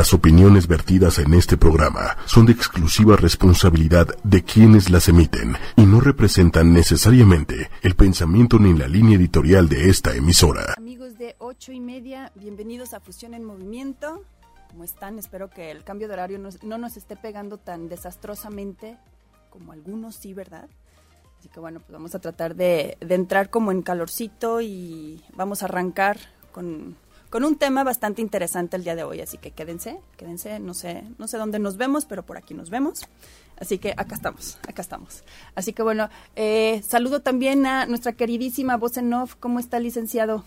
Las opiniones vertidas en este programa son de exclusiva responsabilidad de quienes las emiten y no representan necesariamente el pensamiento ni la línea editorial de esta emisora. Amigos de ocho y media, bienvenidos a Fusión en Movimiento. ¿Cómo están? Espero que el cambio de horario no nos esté pegando tan desastrosamente como algunos sí, ¿verdad? Así que bueno, pues vamos a tratar de, de entrar como en calorcito y vamos a arrancar con con un tema bastante interesante el día de hoy, así que quédense, quédense, no sé, no sé dónde nos vemos, pero por aquí nos vemos. Así que acá estamos, acá estamos. Así que bueno, eh, saludo también a nuestra queridísima voz en off. ¿Cómo está, licenciado?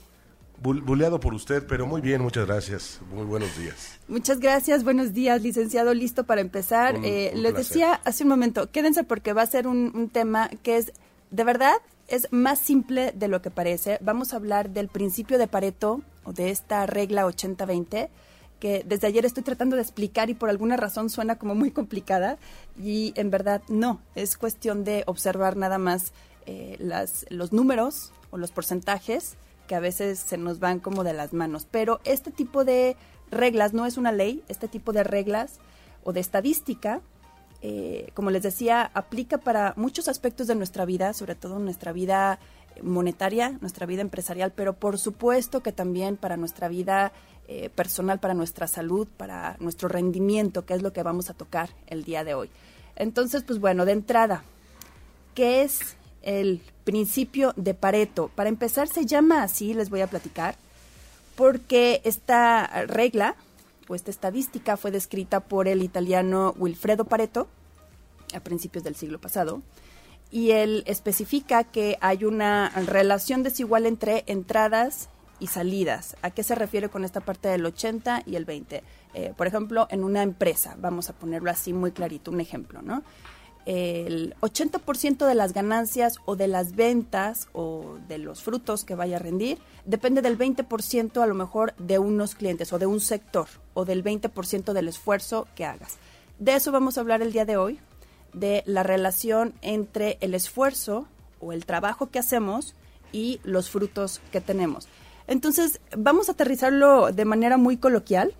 Buleado por usted, pero muy bien, muchas gracias. Muy buenos días. Muchas gracias, buenos días, licenciado. Listo para empezar. eh, les decía hace un momento, quédense porque va a ser un, un tema que es, de verdad, es más simple de lo que parece. Vamos a hablar del principio de Pareto o de esta regla 80-20 que desde ayer estoy tratando de explicar y por alguna razón suena como muy complicada y en verdad no, es cuestión de observar nada más eh, las, los números o los porcentajes que a veces se nos van como de las manos. Pero este tipo de reglas no es una ley, este tipo de reglas o de estadística eh, como les decía, aplica para muchos aspectos de nuestra vida, sobre todo nuestra vida monetaria, nuestra vida empresarial, pero por supuesto que también para nuestra vida eh, personal, para nuestra salud, para nuestro rendimiento, que es lo que vamos a tocar el día de hoy. Entonces, pues bueno, de entrada, ¿qué es el principio de Pareto? Para empezar, se llama así, les voy a platicar, porque esta regla esta estadística fue descrita por el italiano Wilfredo Pareto a principios del siglo pasado y él especifica que hay una relación desigual entre entradas y salidas. ¿A qué se refiere con esta parte del 80 y el 20? Eh, por ejemplo, en una empresa, vamos a ponerlo así muy clarito, un ejemplo, ¿no? El 80% de las ganancias o de las ventas o de los frutos que vaya a rendir depende del 20% a lo mejor de unos clientes o de un sector o del 20% del esfuerzo que hagas. De eso vamos a hablar el día de hoy, de la relación entre el esfuerzo o el trabajo que hacemos y los frutos que tenemos. Entonces, vamos a aterrizarlo de manera muy coloquial,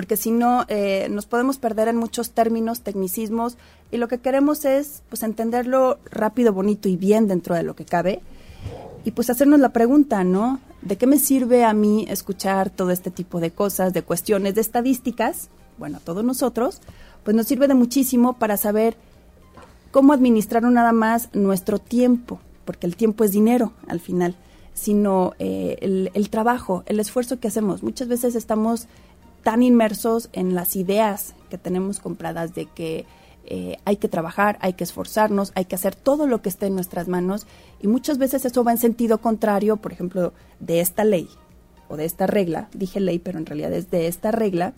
porque si no eh, nos podemos perder en muchos términos, tecnicismos, y lo que queremos es pues entenderlo rápido, bonito y bien dentro de lo que cabe, y pues hacernos la pregunta, ¿no? ¿De qué me sirve a mí escuchar todo este tipo de cosas, de cuestiones, de estadísticas? Bueno, a todos nosotros, pues nos sirve de muchísimo para saber cómo administrar nada más nuestro tiempo, porque el tiempo es dinero al final, sino eh, el, el trabajo, el esfuerzo que hacemos. Muchas veces estamos tan inmersos en las ideas que tenemos compradas de que eh, hay que trabajar, hay que esforzarnos, hay que hacer todo lo que esté en nuestras manos y muchas veces eso va en sentido contrario, por ejemplo, de esta ley o de esta regla, dije ley, pero en realidad es de esta regla,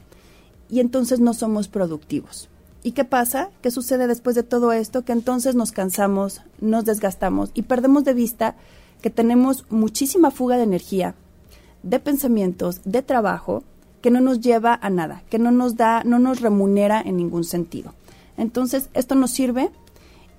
y entonces no somos productivos. ¿Y qué pasa? ¿Qué sucede después de todo esto? Que entonces nos cansamos, nos desgastamos y perdemos de vista que tenemos muchísima fuga de energía, de pensamientos, de trabajo, que no nos lleva a nada, que no nos da, no nos remunera en ningún sentido. Entonces, esto nos sirve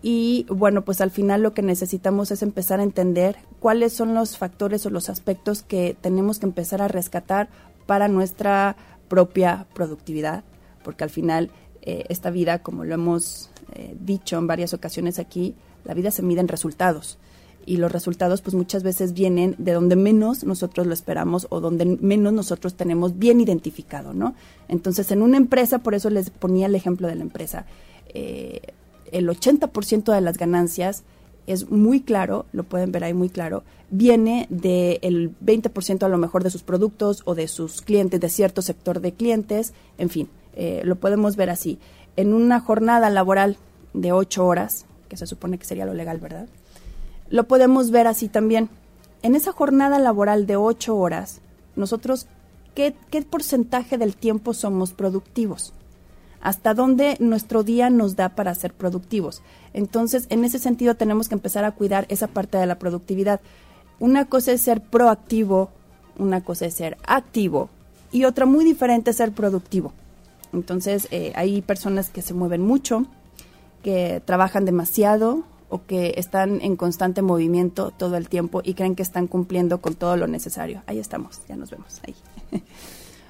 y bueno, pues al final lo que necesitamos es empezar a entender cuáles son los factores o los aspectos que tenemos que empezar a rescatar para nuestra propia productividad, porque al final eh, esta vida, como lo hemos eh, dicho en varias ocasiones aquí, la vida se mide en resultados y los resultados pues muchas veces vienen de donde menos nosotros lo esperamos o donde menos nosotros tenemos bien identificado, ¿no? Entonces en una empresa, por eso les ponía el ejemplo de la empresa, eh, el 80% de las ganancias es muy claro, lo pueden ver ahí muy claro, viene del 20% a lo mejor de sus productos o de sus clientes, de cierto sector de clientes, en fin, eh, lo podemos ver así. En una jornada laboral de 8 horas, que se supone que sería lo legal, ¿verdad? Lo podemos ver así también. En esa jornada laboral de ocho horas, nosotros, ¿qué, ¿qué, porcentaje del tiempo somos productivos? ¿Hasta dónde nuestro día nos da para ser productivos? Entonces, en ese sentido, tenemos que empezar a cuidar esa parte de la productividad. Una cosa es ser proactivo, una cosa es ser activo y otra muy diferente es ser productivo. Entonces, eh, hay personas que se mueven mucho, que trabajan demasiado, o que están en constante movimiento todo el tiempo y creen que están cumpliendo con todo lo necesario. Ahí estamos, ya nos vemos ahí.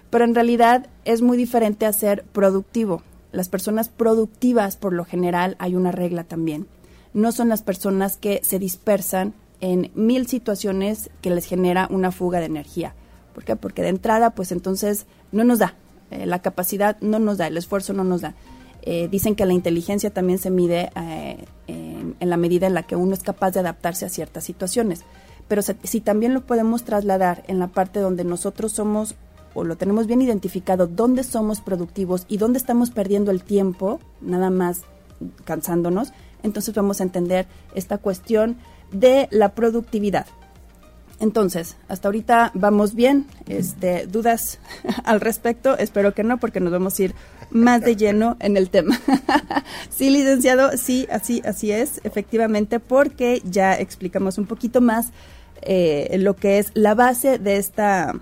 Pero en realidad es muy diferente a ser productivo. Las personas productivas, por lo general, hay una regla también. No son las personas que se dispersan en mil situaciones que les genera una fuga de energía. ¿Por qué? Porque de entrada, pues entonces no nos da. Eh, la capacidad no nos da, el esfuerzo no nos da. Eh, dicen que la inteligencia también se mide eh, en, la medida en la que uno es capaz de adaptarse a ciertas situaciones. Pero si también lo podemos trasladar en la parte donde nosotros somos o lo tenemos bien identificado, dónde somos productivos y dónde estamos perdiendo el tiempo, nada más cansándonos, entonces vamos a entender esta cuestión de la productividad. Entonces, hasta ahorita vamos bien. Este, ¿Dudas al respecto? Espero que no, porque nos vamos a ir más de lleno en el tema. sí, licenciado, sí, así, así es, efectivamente, porque ya explicamos un poquito más eh, lo que es la base de esta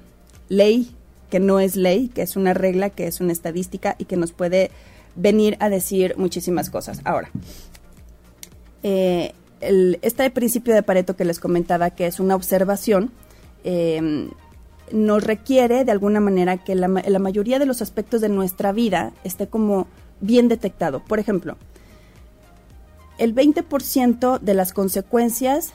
ley, que no es ley, que es una regla, que es una estadística y que nos puede venir a decir muchísimas cosas. Ahora, eh, este principio de Pareto que les comentaba, que es una observación, eh, nos requiere de alguna manera que la, la, mayoría de los aspectos de nuestra vida esté como bien detectado. Por ejemplo, el 20% de las consecuencias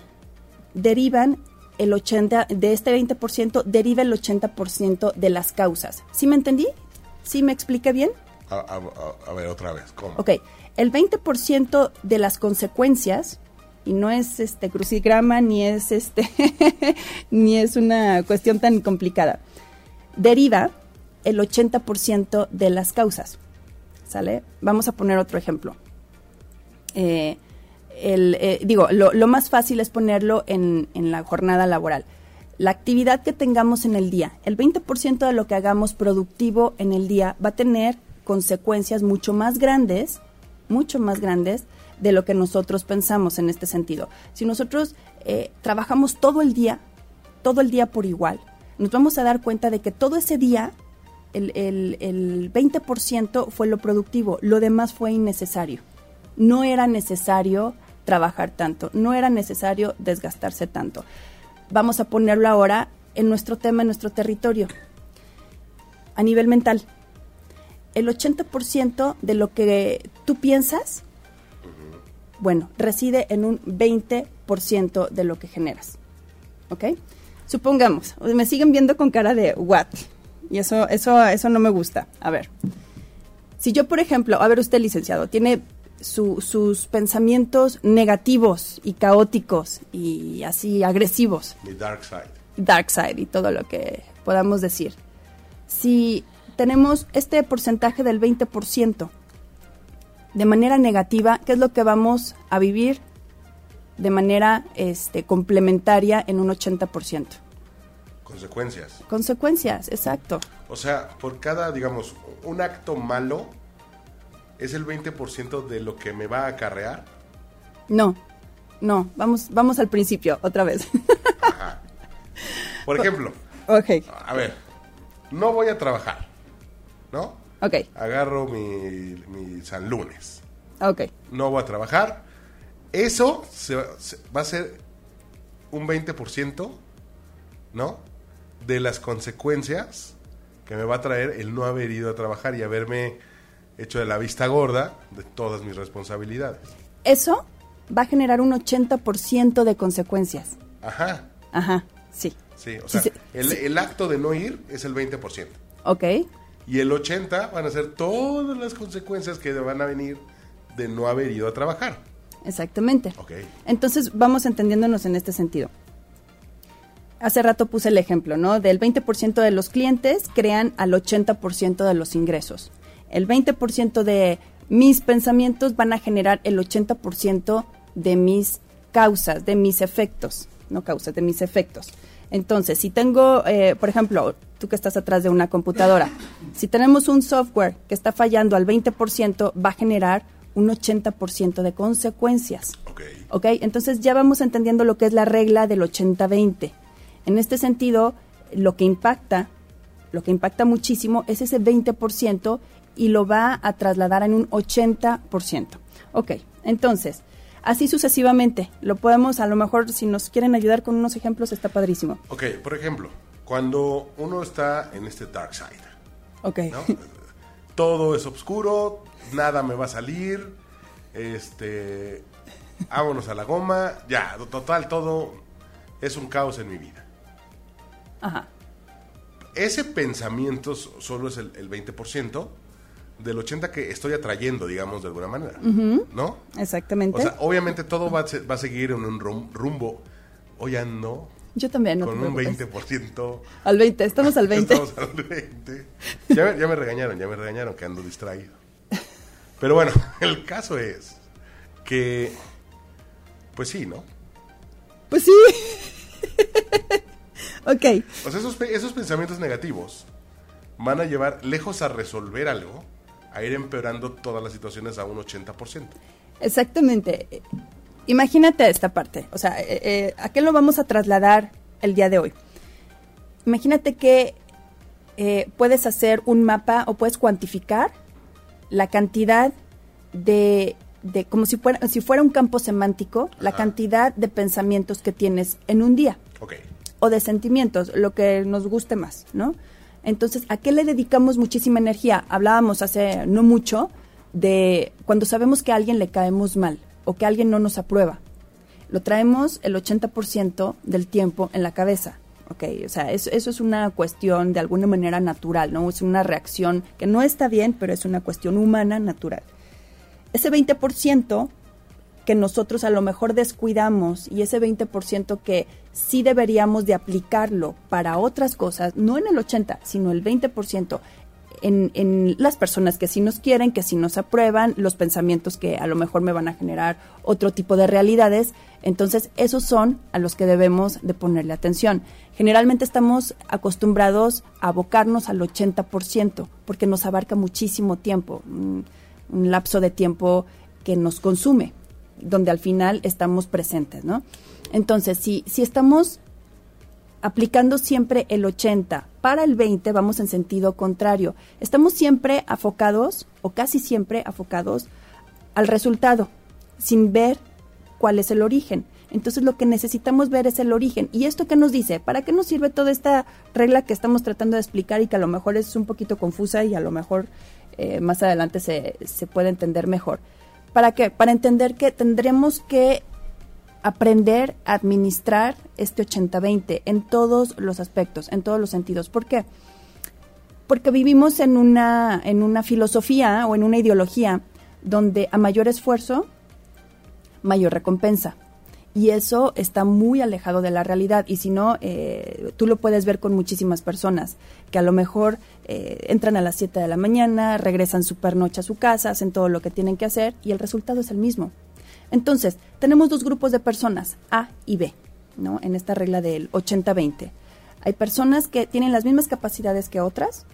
derivan el 80 de este 20% deriva el 80% de las causas. ¿Sí me entendí? ¿Sí me expliqué bien? A, a ver otra vez, ¿cómo? Ok, el 20% de las consecuencias y no es este crucigrama ni es este ni es una cuestión tan complicada. Deriva el 80% de las causas. ¿Sale? Vamos a poner otro ejemplo. Eh, eh, digo, lo, más fácil es ponerlo en la jornada laboral. La actividad que tengamos en el día, el 20% de lo que hagamos productivo en el día va a tener consecuencias mucho más grandes, mucho más grandes de lo que nosotros pensamos en este sentido. Si nosotros eh, trabajamos todo el día, todo el día por igual, nos vamos a dar cuenta de que todo ese día el, el, el 20% fue lo productivo, lo demás fue innecesario. No era necesario trabajar tanto, no era necesario desgastarse tanto. Vamos a ponerlo ahora en nuestro tema, en nuestro territorio, a nivel mental. El 80% de lo que tú piensas bueno, reside en un 20% de lo que generas. ¿Ok? Supongamos, me siguen viendo con cara de what? Y eso, eso, eso no me gusta. A ver, si yo, por ejemplo, a ver usted, licenciado, tiene sus pensamientos negativos y caóticos y así agresivos. Mi dark side. Dark side y todo lo que podamos decir. Si tenemos este porcentaje del 20%, de manera negativa, ¿qué es lo que vamos a vivir de manera este, complementaria en un 80%? Consecuencias. Consecuencias, exacto. O sea, por cada, digamos, un acto malo, ¿es el 20% de lo que me va a acarrear? No, no, vamos, vamos al principio, otra vez. Ajá. Por ejemplo, okay. a ver, no voy a trabajar, ¿no? Ok. Agarro mi, mi San Lunes. Ok. No voy a trabajar. Eso va a ser un 20%, ¿no? De las consecuencias que me va a traer el no haber ido a trabajar y haberme hecho de la vista gorda de todas mis responsabilidades. Eso va a generar un 80% de consecuencias. Ajá. Ajá, sí. Sí, o sea, el, el, acto de no ir es el 20%. Ok. Y el 80 van a ser todas las consecuencias que van a venir de no haber ido a trabajar. Exactamente. Okay. Entonces vamos entendiéndonos en este sentido. Hace rato puse el ejemplo, ¿no? Del 20% de los clientes crean al 80% de los ingresos. El 20% de mis pensamientos van a generar el 80% de mis causas, de mis efectos, no causas, de mis efectos. Entonces, si tengo, eh, por ejemplo, tú que estás atrás de una computadora, si tenemos un software que está fallando al 20%, va a generar un 80% de consecuencias. Ok. Entonces ya vamos entendiendo lo que es la regla del 80-20. En este sentido, lo que impacta, lo que impacta muchísimo es ese 20% y lo va a trasladar en un 80%. Ok, entonces, así sucesivamente. Lo podemos, a lo mejor, si nos quieren ayudar con unos ejemplos, está padrísimo. Ok, por ejemplo, cuando uno está en este dark side, Ok. Todo es oscuro, nada me va a salir, este, vámonos a la goma, ya, total, todo es un caos en mi vida. Ajá. Ese pensamiento solo es el, 20% del 80% que estoy atrayendo, digamos, de alguna manera. ¿No? Exactamente. O sea, obviamente todo va a, va a seguir en un rumbo. Hoy ando yo también, no Con un 20%. Al 20, estamos al 20. Estamos al 20. Ya, ya me regañaron, ya me regañaron que ando distraído. Pero bueno, el caso es que, pues sí, ¿no? Pues sí. ok. O sea, esos, esos pensamientos negativos van a llevar lejos a resolver algo, a ir empeorando todas las situaciones a un 80%. Exactamente. Imagínate esta parte, o sea, eh, eh, ¿a qué lo vamos a trasladar el día de hoy? Imagínate que eh, puedes hacer un mapa o puedes cuantificar la cantidad de, de como si fuera, si fuera un campo semántico, la cantidad de pensamientos que tienes en un día. O de sentimientos, lo que nos guste más, ¿no? Entonces, ¿a qué le dedicamos muchísima energía? Hablábamos hace no mucho de cuando sabemos que a alguien le caemos mal o que alguien no nos aprueba. Lo traemos el 80% del tiempo en la cabeza. ¿ok? O sea, eso, eso, es una cuestión de alguna manera natural, ¿no? Es una reacción que no está bien, pero es una cuestión humana natural. Ese 20% que nosotros a lo mejor descuidamos y ese 20% que sí deberíamos de aplicarlo para otras cosas, no en el 80, sino el 20%, en, las personas que sí nos quieren, que sí nos aprueban, los pensamientos que a lo mejor me van a generar otro tipo de realidades. Entonces, esos son a los que debemos de ponerle atención. Generalmente estamos acostumbrados a abocarnos al 80%, porque nos abarca muchísimo tiempo, un, un lapso de tiempo que nos consume, donde al final estamos presentes, ¿no? Entonces, si, si estamos aplicando siempre el 80 para el 20 vamos en sentido contrario. Estamos siempre afocados o casi siempre afocados al resultado sin ver cuál es el origen. Entonces lo que necesitamos ver es el origen. ¿Y esto qué nos dice? ¿Para qué nos sirve toda esta regla que estamos tratando de explicar y que a lo mejor es un poquito confusa y a lo mejor eh, más adelante se, se puede entender mejor? ¿Para qué? Para entender que tendremos que aprender a administrar este 80-20 en todos los aspectos, en todos los sentidos. ¿Por qué? Porque vivimos en una, en una filosofía o en una ideología donde a mayor esfuerzo, mayor recompensa. Y eso está muy alejado de la realidad. Y si no, eh, tú lo puedes ver con muchísimas personas que a lo mejor eh, entran a las 7 de la mañana, regresan super noche a su casa, hacen todo lo que tienen que hacer y el resultado es el mismo. Entonces, tenemos dos grupos de personas, A y B, ¿no? En esta regla del 80-20. Hay personas que tienen las mismas capacidades que otras,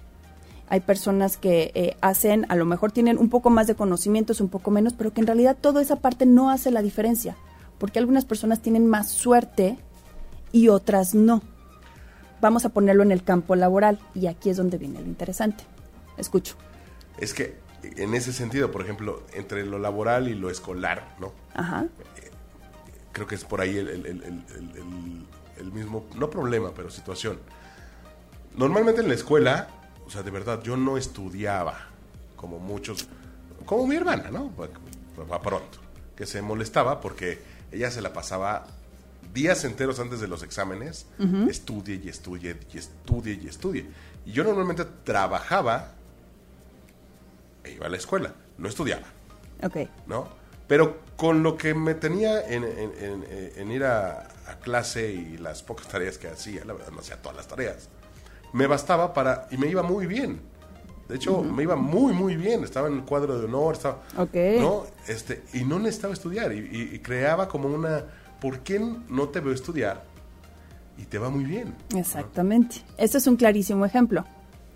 hay personas que eh, hacen, a lo mejor tienen un poco más de conocimientos, un poco menos, pero que en realidad toda esa parte no hace la diferencia, porque algunas personas tienen más suerte y otras no. Vamos a ponerlo en el campo laboral y aquí es donde viene lo interesante. Escucho. Es que en ese sentido, por ejemplo, entre lo laboral y lo escolar, ¿no? Ajá. creo que es por ahí el, mismo, no problema, pero situación. Normalmente en la escuela, o sea, de verdad, yo no estudiaba como muchos, como mi hermana, ¿no? Va pronto, que se molestaba porque ella se la pasaba días enteros antes de los exámenes, estudie y estudie y estudie y estudie. Y yo normalmente trabajaba e iba a la escuela, no estudiaba. Ok. ¿No? Pero con lo que me tenía en, ir a, clase y las pocas tareas que hacía, la verdad no hacía todas las tareas, me bastaba para, y me iba muy bien. De hecho, me iba muy, muy bien. Estaba en el cuadro de honor, estaba, ¿no? Este, y no necesitaba estudiar. Y, creaba como una, ¿por qué no te veo estudiar? Y te va muy bien. Exactamente. Este es un clarísimo ejemplo.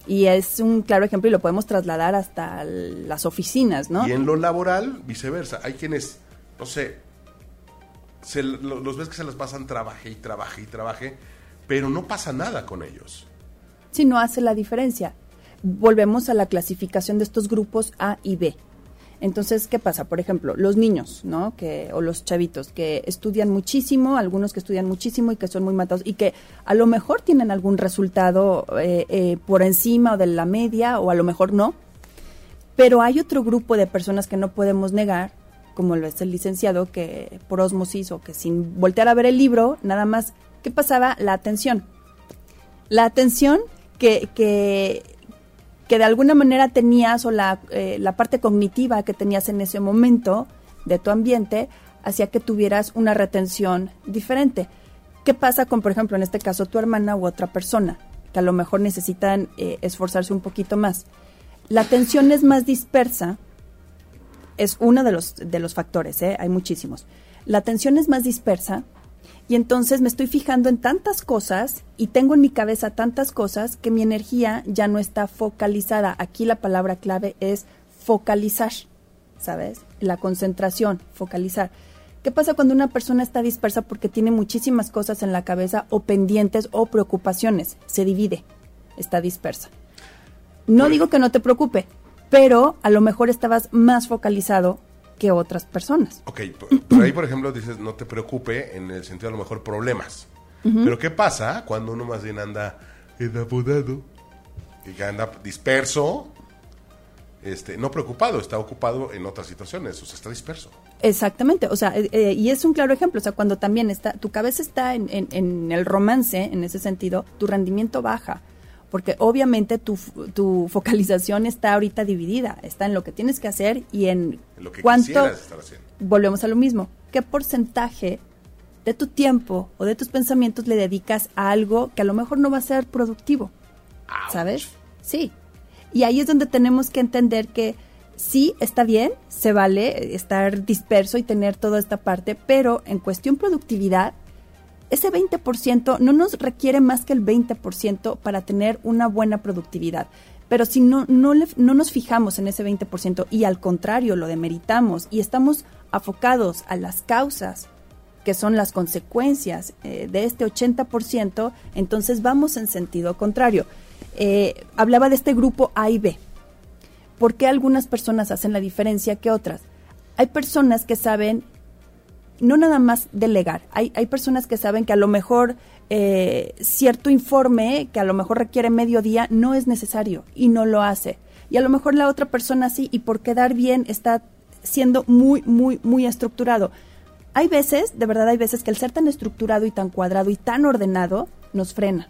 Y es un claro ejemplo y lo podemos trasladar hasta las oficinas, ¿no? Y en lo laboral, viceversa. Hay quienes, no sé, se, los ves que se las pasan trabaje y trabaje y trabaje, pero no pasa nada con ellos. Sí, no hace la diferencia. Volvemos a la clasificación de estos grupos A y B. Entonces, ¿qué pasa? Por ejemplo, los niños, ¿no? Que, o los chavitos que estudian muchísimo, algunos que estudian muchísimo y que son muy matados y que a lo mejor tienen algún resultado eh, eh, por encima o de la media o a lo mejor no. Pero hay otro grupo de personas que no podemos negar, como lo es el licenciado, que por osmosis o que sin voltear a ver el libro, nada más, ¿qué pasaba? La atención. La atención que, que que de alguna manera tenías o la, eh, la parte cognitiva que tenías en ese momento de tu ambiente hacía que tuvieras una retención diferente. ¿Qué pasa con, por ejemplo, en este caso, tu hermana u otra persona, que a lo mejor necesitan eh, esforzarse un poquito más? La atención es más dispersa, es uno de los, de los factores, ¿eh? hay muchísimos. La atención es más dispersa y entonces me estoy fijando en tantas cosas y tengo en mi cabeza tantas cosas que mi energía ya no está focalizada. Aquí la palabra clave es focalizar, ¿sabes? La concentración, focalizar. ¿Qué pasa cuando una persona está dispersa porque tiene muchísimas cosas en la cabeza o pendientes o preocupaciones? Se divide, está dispersa. No pues digo que no te preocupe, pero a lo mejor estabas más focalizado que otras personas. Ok, por ahí por ejemplo dices no te preocupe en el sentido a lo mejor problemas. Pero ¿qué pasa cuando uno más bien anda enamorado y que anda disperso? Este, no preocupado, está ocupado en otras situaciones, o sea, está disperso. Exactamente, o sea, eh, eh, y es un claro ejemplo, o sea, cuando también está, tu cabeza está en, en el romance, en ese sentido, tu rendimiento baja porque obviamente tu, tu, focalización está ahorita dividida, está en lo que tienes que hacer y en, lo que cuánto... Estar haciendo. Volvemos a lo mismo, ¿qué porcentaje de tu tiempo o de tus pensamientos le dedicas a algo que a lo mejor no va a ser productivo? ¿Sabes? Sí. Y ahí es donde tenemos que entender que sí, está bien, se vale estar disperso y tener toda esta parte, pero en cuestión productividad, ese 20% no nos requiere más que el 20% para tener una buena productividad. Pero si no, no, no nos fijamos en ese 20% y al contrario lo demeritamos y estamos afocados a las causas que son las consecuencias eh, de este 80%, entonces vamos en sentido contrario. Eh, hablaba de este grupo A y B. ¿Por qué algunas personas hacen la diferencia que otras? Hay personas que saben no nada más delegar. Hay, hay personas que saben que a lo mejor eh, cierto informe que a lo mejor requiere medio día no es necesario y no lo hace. Y a lo mejor la otra persona sí y por quedar bien está siendo muy, muy, muy estructurado. Hay veces, de verdad hay veces que el ser tan estructurado y tan cuadrado y tan ordenado nos frena.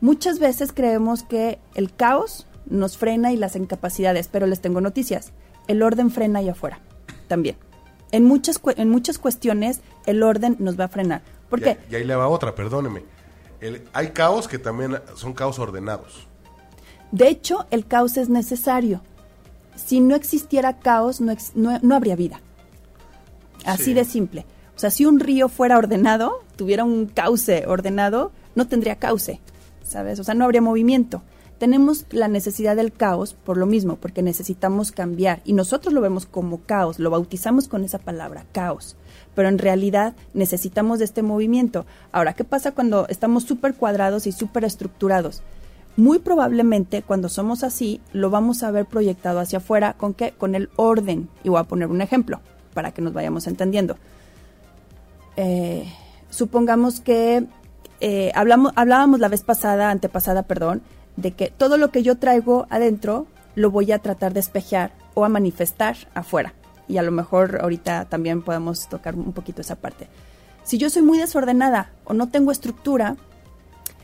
Muchas veces creemos que el caos nos frena y las incapacidades, pero les tengo noticias. El orden frena allá afuera también en muchas, en muchas cuestiones el orden nos va a frenar. ¿Por qué? Y, ahí le va otra, perdóneme. hay caos que también son caos ordenados. De hecho, el caos es necesario. Si no existiera caos, no, no, habría vida. Así de simple. O sea, si un río fuera ordenado, tuviera un cauce ordenado, no tendría cauce, ¿sabes? O sea, no habría movimiento tenemos la necesidad del caos por lo mismo, porque necesitamos cambiar y nosotros lo vemos como caos, lo bautizamos con esa palabra, caos, pero en realidad necesitamos de este movimiento. Ahora, ¿qué pasa cuando estamos súper cuadrados y súper estructurados? Muy probablemente cuando somos así lo vamos a ver proyectado hacia afuera con qué? Con el orden. Y voy a poner un ejemplo para que nos vayamos entendiendo. Eh, supongamos que eh, hablamos, hablábamos la vez pasada, antepasada, perdón, de que todo lo que yo traigo adentro lo voy a tratar de espejear o a manifestar afuera. Y a lo mejor ahorita también podemos tocar un poquito esa parte. Si yo soy muy desordenada o no tengo estructura,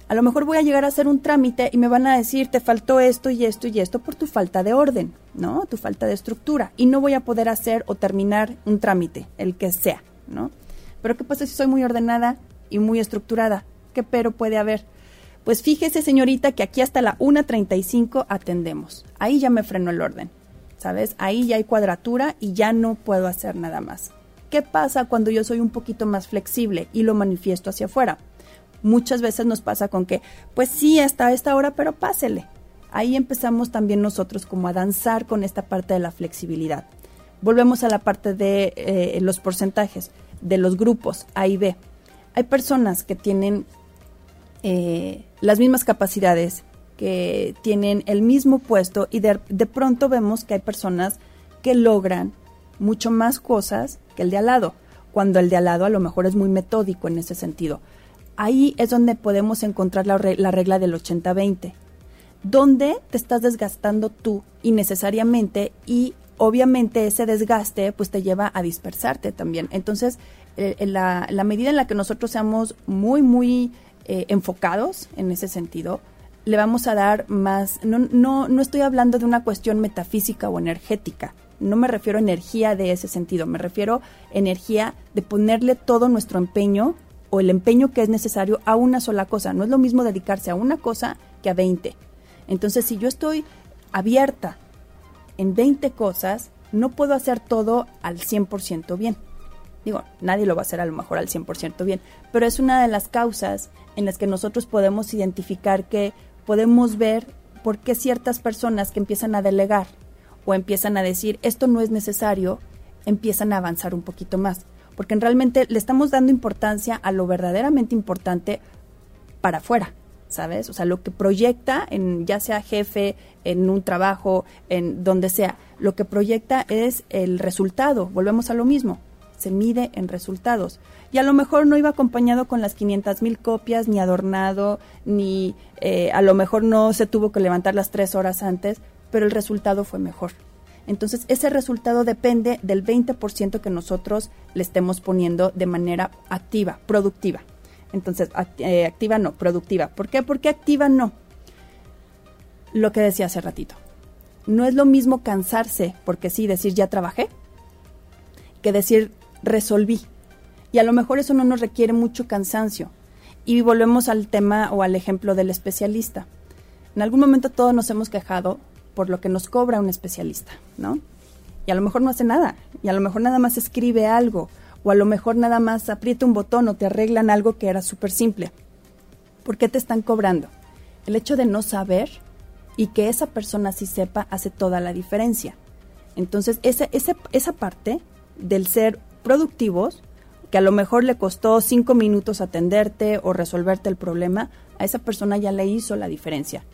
a lo mejor voy a llegar a hacer un trámite y me van a decir, te faltó esto y esto y esto por tu falta de orden, ¿no? Tu falta de estructura. Y no voy a poder hacer o terminar un trámite, el que sea, ¿no? Pero ¿qué pasa si soy muy ordenada y muy estructurada? ¿Qué pero puede haber? Pues fíjese, señorita, que aquí hasta la 1.35 atendemos. Ahí ya me frenó el orden, ¿sabes? Ahí ya hay cuadratura y ya no puedo hacer nada más. ¿Qué pasa cuando yo soy un poquito más flexible y lo manifiesto hacia afuera? Muchas veces nos pasa con que, pues sí, hasta esta hora, pero pásele. Ahí empezamos también nosotros como a danzar con esta parte de la flexibilidad. Volvemos a la parte de eh, los porcentajes, de los grupos A y B. Hay personas que tienen eh, las mismas capacidades, que tienen el mismo puesto y de, pronto vemos que hay personas que logran mucho más cosas que el de al lado, cuando el de al lado a lo mejor es muy metódico en ese sentido. Ahí es donde podemos encontrar la, la regla del 80-20, donde te estás desgastando tú innecesariamente y obviamente ese desgaste pues te lleva a dispersarte también. Entonces, eh, la, la, medida en la que nosotros seamos muy, muy eh, enfocados en ese sentido, le vamos a dar más, no, no, no estoy hablando de una cuestión metafísica o energética, no me refiero a energía de ese sentido, me refiero a energía de ponerle todo nuestro empeño o el empeño que es necesario a una sola cosa. No es lo mismo dedicarse a una cosa que a 20. Entonces, si yo estoy abierta en 20 cosas, no puedo hacer todo al 100% bien. Digo, nadie lo va a hacer a lo mejor al 100% bien, pero es una de las causas en las que nosotros podemos identificar que podemos ver por qué ciertas personas que empiezan a delegar o empiezan a decir esto no es necesario, empiezan a avanzar un poquito más, porque realmente le estamos dando importancia a lo verdaderamente importante para afuera, ¿sabes? O sea, lo que proyecta en ya sea jefe, en un trabajo, en donde sea, lo que proyecta es el resultado, volvemos a lo mismo, se mide en resultados. Y a lo mejor no iba acompañado con las 500 mil copias, ni adornado, ni eh, a lo mejor no se tuvo que levantar las tres horas antes, pero el resultado fue mejor. Entonces, ese resultado depende del 20% que nosotros le estemos poniendo de manera activa, productiva. Entonces, eh, activa no, productiva. ¿Por qué? Porque activa no. Lo que decía hace ratito. No es lo mismo cansarse, porque sí, decir ya trabajé, que decir resolví. Y a lo mejor eso no nos requiere mucho cansancio. Y volvemos al tema o al ejemplo del especialista. En algún momento todos nos hemos quejado por lo que nos cobra un especialista, ¿no? Y a lo mejor no hace nada, y a lo mejor nada más escribe algo, o a lo mejor nada más aprieta un botón o te arreglan algo que era súper simple. ¿Por qué te están cobrando? El hecho de no saber y que esa persona sí sepa hace toda la diferencia. Entonces, esa, esa, esa parte del ser productivos, que a lo mejor le costó cinco minutos atenderte o resolverte el problema, a esa persona ya le hizo la diferencia.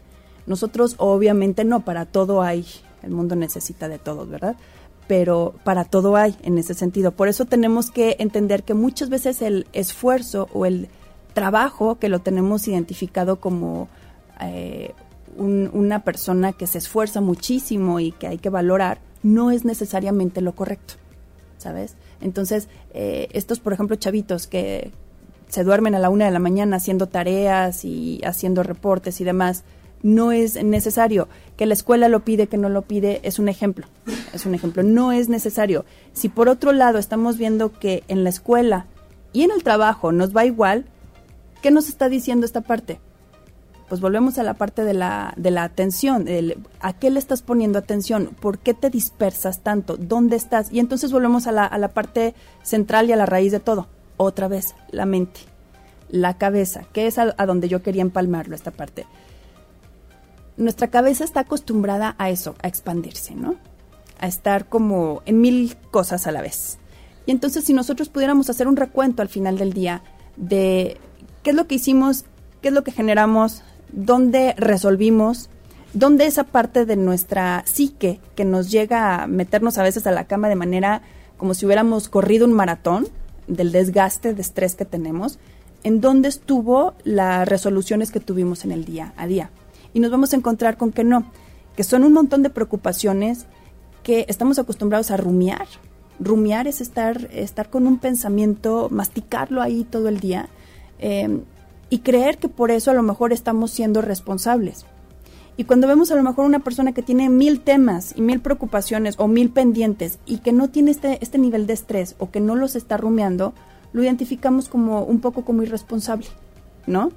Nosotros obviamente no, para todo hay, el mundo necesita de todo, ¿verdad? Pero para todo hay en ese sentido. Por eso tenemos que entender que muchas veces el esfuerzo o el trabajo que lo tenemos identificado como eh, una persona que se esfuerza muchísimo y que hay que valorar, no es necesariamente lo correcto. ¿sabes? Entonces, eh, estos, por ejemplo, chavitos que se duermen a la una de la mañana haciendo tareas y haciendo reportes y demás, no es necesario. Que la escuela lo pide, que no lo pide, es un ejemplo. Es un ejemplo. No es necesario. Si por otro lado estamos viendo que en la escuela y en el trabajo nos va igual, ¿qué nos está diciendo esta parte? Pues volvemos a la parte de la, de la atención, a qué le estás poniendo atención, por qué te dispersas tanto, dónde estás, y entonces volvemos a la, a la parte central y a la raíz de todo, otra vez, la mente, la cabeza, que es a, donde yo quería empalmarlo, esta parte. Nuestra cabeza está acostumbrada a eso, a expandirse, ¿no? A estar como en mil cosas a la vez. Y entonces si nosotros pudiéramos hacer un recuento al final del día de qué es lo que hicimos, qué es lo que generamos, donde resolvimos, donde esa parte de nuestra psique que nos llega a meternos a veces a la cama de manera como si hubiéramos corrido un maratón del desgaste, de estrés que tenemos, en dónde estuvo las resoluciones que tuvimos en el día a día. Y nos vamos a encontrar con que no, que son un montón de preocupaciones que estamos acostumbrados a rumiar. Rumiar es estar, estar con un pensamiento, masticarlo ahí todo el día. Eh, y creer que por eso a lo mejor estamos siendo responsables. Y cuando vemos a lo mejor una persona que tiene mil temas y mil preocupaciones o mil pendientes y que no tiene este, este nivel de estrés o que no los está rumiando, lo identificamos como un poco como irresponsable, ¿no?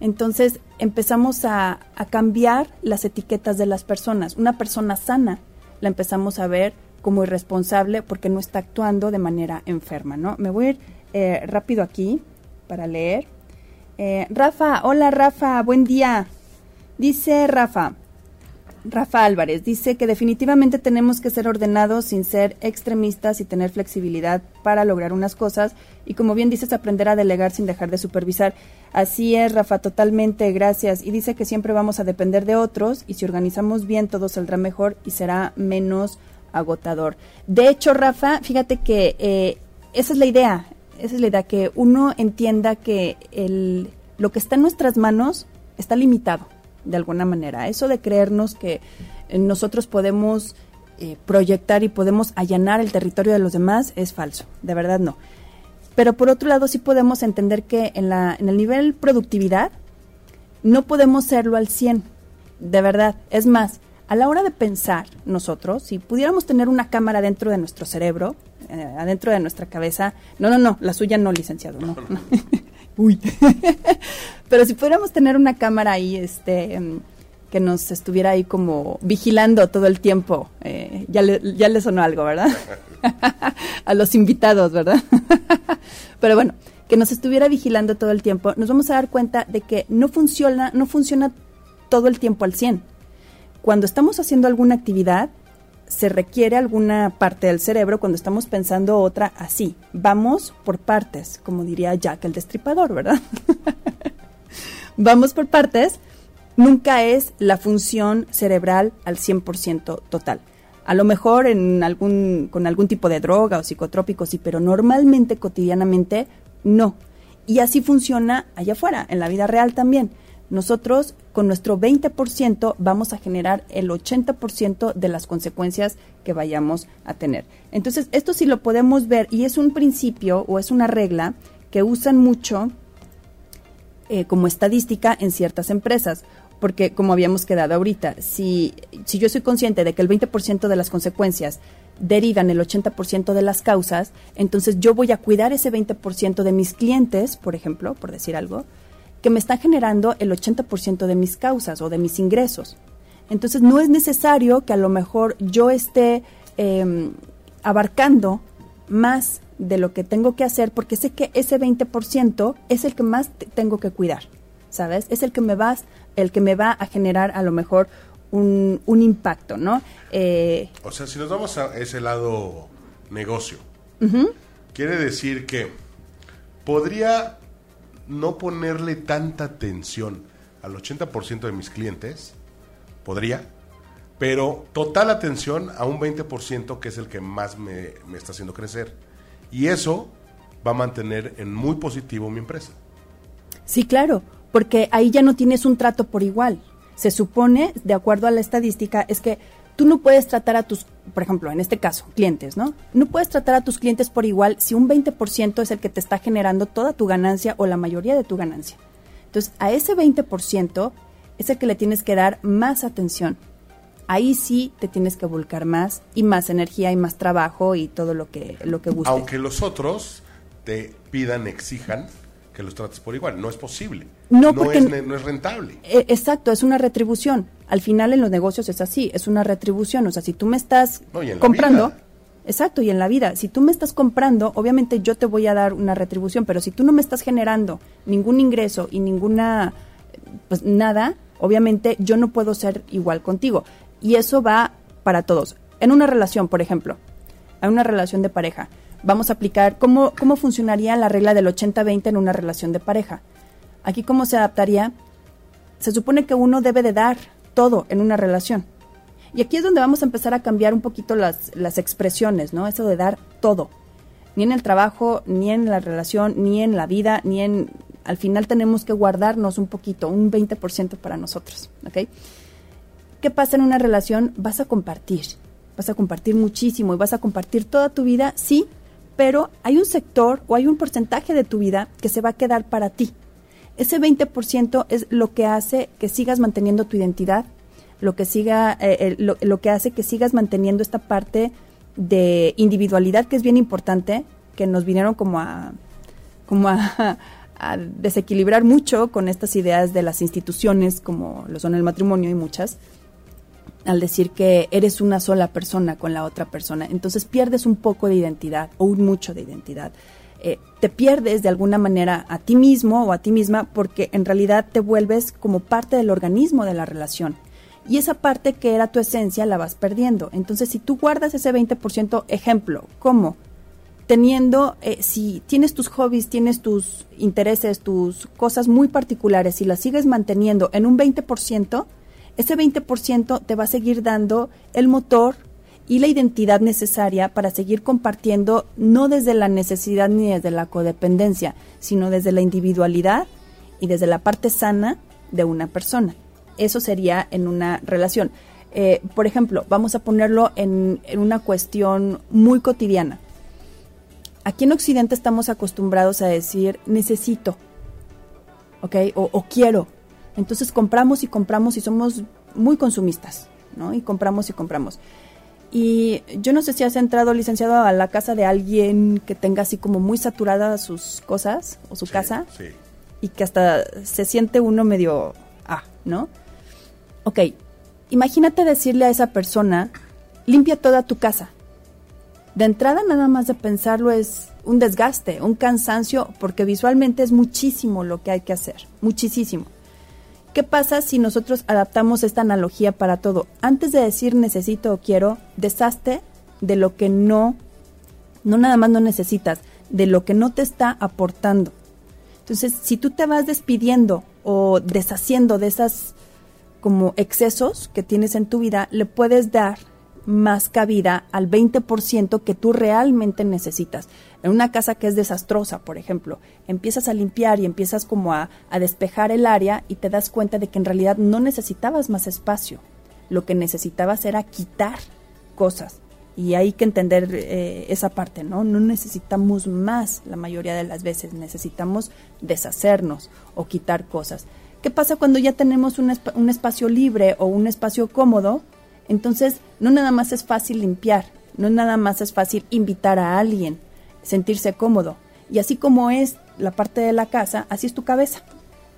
Entonces empezamos a, a cambiar las etiquetas de las personas. Una persona sana la empezamos a ver como irresponsable porque no está actuando de manera enferma, ¿no? Me voy a ir eh, rápido aquí para leer. Eh, Rafa, hola Rafa, buen día. Dice Rafa, Rafa Álvarez, dice que definitivamente tenemos que ser ordenados sin ser extremistas y tener flexibilidad para lograr unas cosas y como bien dices, aprender a delegar sin dejar de supervisar. Así es, Rafa, totalmente, gracias. Y dice que siempre vamos a depender de otros y si organizamos bien todo saldrá mejor y será menos agotador. De hecho, Rafa, fíjate que eh, esa es la idea, esa es la idea, que uno entienda que el, lo que está en nuestras manos está limitado de alguna manera. Eso de creernos que nosotros podemos eh, proyectar y podemos allanar el territorio de los demás es falso, de verdad no. Pero por otro lado sí podemos entender que en, la, en el nivel productividad no podemos serlo al 100, de verdad. Es más, a la hora de pensar nosotros, si pudiéramos tener una cámara dentro de nuestro cerebro, eh, adentro de nuestra cabeza, no, no, no, la suya no, licenciado, no. Uy. Pero si pudiéramos tener una cámara ahí, este, em, que nos estuviera ahí como vigilando todo el tiempo, eh, ya, le, ya le sonó algo, ¿verdad? a los invitados, ¿verdad? Pero bueno, que nos estuviera vigilando todo el tiempo, nos vamos a dar cuenta de que no funciona, no funciona todo el tiempo al 100. Cuando estamos haciendo alguna actividad, se requiere alguna parte del cerebro cuando estamos pensando otra así. Vamos por partes, como diría Jack el destripador, ¿verdad? Vamos por partes. Nunca es la función cerebral al 100% total. A lo mejor en algún, con algún tipo de droga o psicotrópico, sí, pero normalmente, cotidianamente, no. Y así funciona allá afuera, en la vida real también. Nosotros con nuestro 20% vamos a generar el 80% de las consecuencias que vayamos a tener. Entonces, esto sí lo podemos ver y es un principio o es una regla que usan mucho eh, como estadística en ciertas empresas. Porque como habíamos quedado ahorita, si, si yo soy consciente de que el 20% de las consecuencias derivan el 80% de las causas, entonces yo voy a cuidar ese 20% de mis clientes, por ejemplo, por decir algo, que me están generando el 80% de mis causas o de mis ingresos. Entonces no es necesario que a lo mejor yo esté em, abarcando más de lo que tengo que hacer porque sé que ese 20% es el que más tengo que cuidar, ¿sabes? Es el que me va, el que me va a generar a lo mejor un, impacto, ¿no? Eh, o sea, si nos vamos a ese lado negocio, quiere decir que podría no ponerle tanta atención al 80% de mis clientes, podría, pero total atención a un 20% que es el que más me, me, está haciendo crecer. Y eso va a mantener en muy positivo mi empresa. Sí, claro, porque ahí ya no tienes un trato por igual. Se supone, de acuerdo a la estadística, es que tú no puedes tratar a tus, por ejemplo, en este caso, clientes, ¿no? No puedes tratar a tus clientes por igual si un 20% es el que te está generando toda tu ganancia o la mayoría de tu ganancia. Entonces, a ese 20% es el que le tienes que dar más atención. Ahí sí te tienes que volcar más y más energía y más trabajo y todo lo que lo que guste. Aunque los otros te pidan, exijan que los trates por igual. No es posible. No, porque es, no es rentable. Eh, exacto, es una retribución. Al final en los negocios es así, es una retribución. O sea, si tú me estás comprando... Exacto, y en la vida, si tú me estás comprando, obviamente yo te voy a dar una retribución, pero si tú no me estás generando ningún ingreso y ninguna, pues nada, obviamente yo no puedo ser igual contigo. Y eso va para todos. En una relación, por ejemplo, en una relación de pareja, vamos a aplicar cómo, cómo funcionaría la regla del 80-20 en una relación de pareja. Aquí cómo se adaptaría. Se supone que uno debe de dar todo en una relación. Y aquí es donde vamos a empezar a cambiar un poquito las, las expresiones, ¿no? Eso de dar todo. Ni en el trabajo, ni en la relación, ni en la vida, ni en... Al final tenemos que guardarnos un poquito, un 20% para nosotros, ¿ok? ¿Qué pasa en una relación? Vas a compartir, vas a compartir muchísimo y vas a compartir toda tu vida, sí, pero hay un sector o hay un porcentaje de tu vida que se va a quedar para ti. Ese 20% es lo que hace que sigas manteniendo tu identidad, lo que siga eh, lo, que hace que sigas manteniendo esta parte de individualidad que es bien importante, que nos vinieron como a como a, a desequilibrar mucho con estas ideas de las instituciones como lo son el matrimonio y muchas al decir que eres una sola persona con la otra persona. Entonces pierdes un poco de identidad o un mucho de identidad. Eh, te pierdes de alguna manera a ti mismo o a ti misma porque en realidad te vuelves como parte del organismo de la relación. Y esa parte que era tu esencia la vas perdiendo. Entonces, si tú guardas ese 20%, ejemplo, ¿cómo? Teniendo, eh, si tienes tus hobbies, tienes tus intereses, tus cosas muy particulares, y las sigues manteniendo en un 20%, ese 20% te va a seguir dando el motor y la identidad necesaria para seguir compartiendo no desde la necesidad ni desde la codependencia, sino desde la individualidad y desde la parte sana de una persona. Eso sería en una relación. Eh, por ejemplo, vamos a ponerlo en, una cuestión muy cotidiana. Aquí en Occidente estamos acostumbrados a decir necesito, ¿ok? O, o quiero. Entonces compramos y compramos y somos muy consumistas, ¿no? Y compramos y compramos. Y yo no sé si has entrado, licenciado, a la casa de alguien que tenga así como muy saturada sus cosas o su casa. Y que hasta se siente uno medio, ah, ¿no? Ok, imagínate decirle a esa persona, limpia toda tu casa. De entrada nada más de pensarlo es un desgaste, un cansancio, porque visualmente es muchísimo lo que hay que hacer, muchísimo. ¿Qué pasa si nosotros adaptamos esta analogía para todo? Antes de decir necesito o quiero, deshazte de lo que no, no nada más no necesitas, de lo que no te está aportando. Entonces, si tú te vas despidiendo o deshaciendo de esas como excesos que tienes en tu vida, le puedes dar más cabida al 20% que tú realmente necesitas. En una casa que es desastrosa, por ejemplo, empiezas a limpiar y empiezas como a, despejar el área y te das cuenta de que en realidad no necesitabas más espacio. Lo que necesitabas era quitar cosas. Y hay que entender eh, esa parte, ¿no? No necesitamos más la mayoría de las veces, necesitamos deshacernos o quitar cosas. ¿Qué pasa cuando ya tenemos un, un espacio libre o un espacio cómodo? Entonces, no nada más es fácil limpiar, no nada más es fácil invitar a alguien, sentirse cómodo. Y así como es la parte de la casa, así es tu cabeza.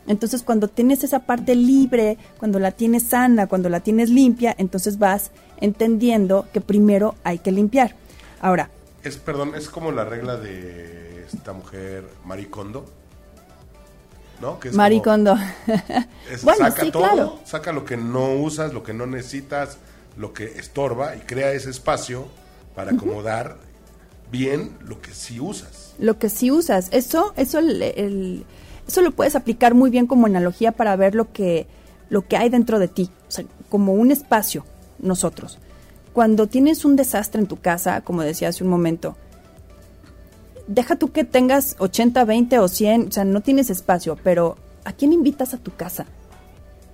Entonces, cuando tienes esa parte libre, cuando la tienes sana, cuando la tienes limpia, entonces vas entendiendo que primero hay que limpiar. Ahora. Es, perdón, es como la regla de esta mujer Maricondo. ¿No? Que Maricondo. saca todo, saca lo que no usas, lo que no necesitas, lo que estorba y crea ese espacio para acomodar bien lo que sí usas. Lo que sí usas. Eso, eso, el, eso lo puedes aplicar muy bien como analogía para ver lo que, lo que hay dentro de ti, o sea, como un espacio, nosotros. Cuando tienes un desastre en tu casa, como decía hace un momento, deja tú que tengas 80, 20 o 100, o sea, no tienes espacio, pero ¿a quién invitas a tu casa?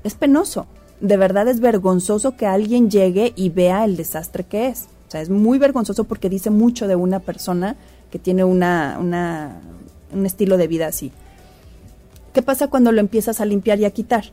Es penoso de verdad es vergonzoso que alguien llegue y vea el desastre que es. O sea, es muy vergonzoso porque dice mucho de una persona que tiene una, un estilo de vida así. ¿Qué pasa cuando lo empiezas a limpiar y a quitar?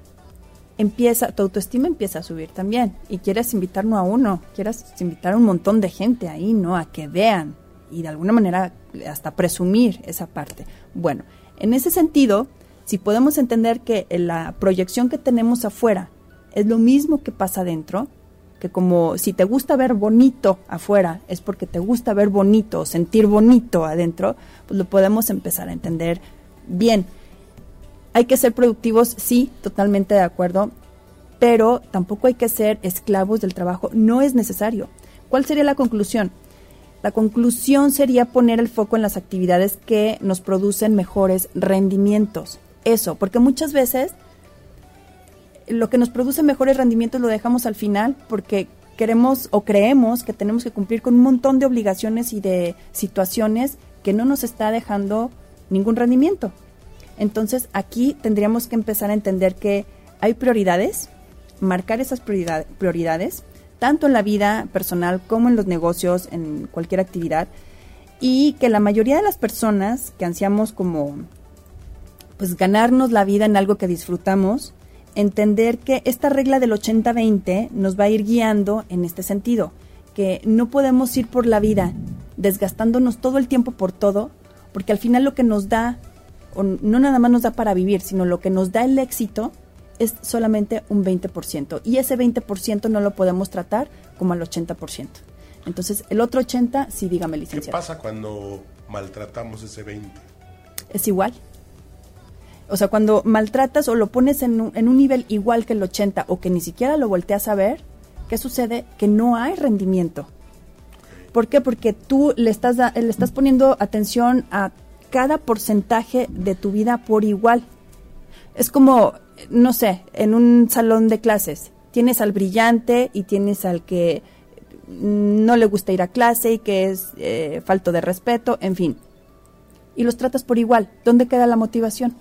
Empieza, tu autoestima empieza a subir también. Y quieres invitar no a uno, quieres invitar a un montón de gente ahí, ¿no? A que vean y de alguna manera hasta presumir esa parte. Bueno, en ese sentido, si podemos entender que la proyección que tenemos afuera es lo mismo que pasa adentro, que como si te gusta ver bonito afuera, es porque te gusta ver bonito sentir bonito adentro, pues lo podemos empezar a entender bien. Hay que ser productivos, sí, totalmente de acuerdo, pero tampoco hay que ser esclavos del trabajo, no es necesario. ¿Cuál sería la conclusión? La conclusión sería poner el foco en las actividades que nos producen mejores rendimientos. Eso, porque muchas veces lo que nos produce mejores rendimientos lo dejamos al final porque queremos o creemos que tenemos que cumplir con un montón de obligaciones y de situaciones que no nos está dejando ningún rendimiento. Entonces aquí tendríamos que empezar a entender que hay prioridades, marcar esas prioridades, tanto en la vida personal como en los negocios, en cualquier actividad, y que la mayoría de las personas que ansiamos como pues ganarnos la vida en algo que disfrutamos, entender que esta regla del 80-20 nos va a ir guiando en este sentido, que no podemos ir por la vida desgastándonos todo el tiempo por todo, porque al final lo que nos da, o no nada más nos da para vivir, sino lo que nos da el éxito es solamente un 20%. Y ese 20% no lo podemos tratar como al 80%. Entonces, el otro 80, sí, dígame, licenciado. ¿Qué pasa cuando maltratamos ese 20? Es igual. O sea, cuando maltratas o lo pones en un, nivel igual que el 80 o que ni siquiera lo volteas a ver, ¿qué sucede? Que no hay rendimiento. ¿Por qué? Porque tú le estás, le estás poniendo atención a cada porcentaje de tu vida por igual. Es como, no sé, en un salón de clases, tienes al brillante y tienes al que no le gusta ir a clase y que es eh, falto de respeto, en fin. Y los tratas por igual. ¿Dónde queda la motivación?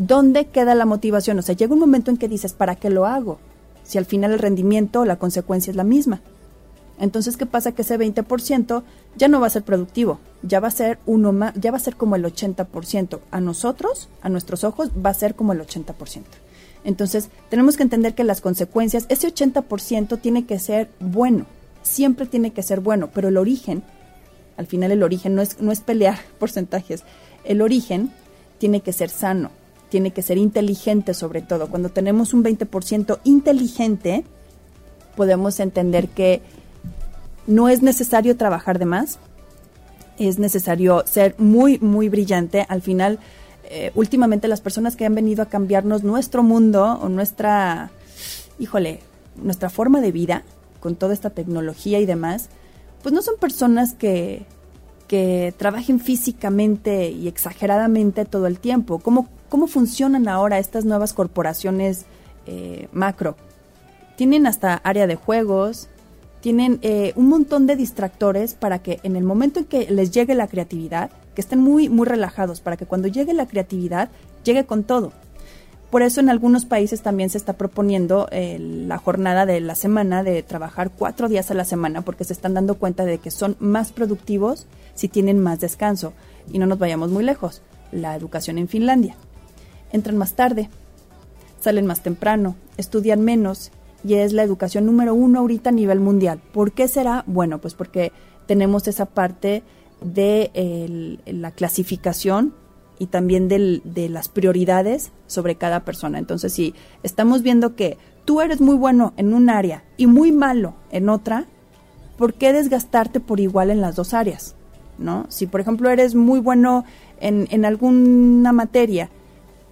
¿Dónde queda la motivación? O sea, llega un momento en que dices, ¿para qué lo hago? Si al final el rendimiento o la consecuencia es la misma. Entonces, ¿qué pasa? Que ese 20% ya no va a ser productivo, ya va a ser uno más, ya va a ser como el 80%. A nosotros, a nuestros ojos, va a ser como el 80%. Entonces, tenemos que entender que las consecuencias, ese 80% tiene que ser bueno, siempre tiene que ser bueno, pero el origen, al final el origen no es, no es pelear porcentajes, el origen tiene que ser sano, tiene que ser inteligente sobre todo. Cuando tenemos un 20% inteligente, podemos entender que no es necesario trabajar de más, es necesario ser muy, muy brillante. Al final, eh, últimamente las personas que han venido a cambiarnos nuestro mundo o nuestra, híjole, nuestra forma de vida con toda esta tecnología y demás, pues no son personas que, que trabajen físicamente y exageradamente todo el tiempo. ¿Cómo, cómo funcionan ahora estas nuevas corporaciones eh, macro? Tienen hasta área de juegos, tienen eh, un montón de distractores para que en el momento en que les llegue la creatividad, que estén muy, muy relajados para que cuando llegue la creatividad, llegue con todo. Por eso en algunos países también se está proponiendo eh, la jornada de la semana de trabajar cuatro días a la semana porque se están dando cuenta de que son más productivos si tienen más descanso. Y no nos vayamos muy lejos. La educación en Finlandia. Entran más tarde, salen más temprano, estudian menos y es la educación número uno ahorita a nivel mundial. ¿Por qué será? Bueno, pues porque tenemos esa parte de la clasificación y también de las prioridades sobre cada persona. Entonces, si estamos viendo que tú eres muy bueno en un área y muy malo en otra, ¿por qué desgastarte por igual en las dos áreas? ¿No? Si, por ejemplo, eres muy bueno en, en alguna materia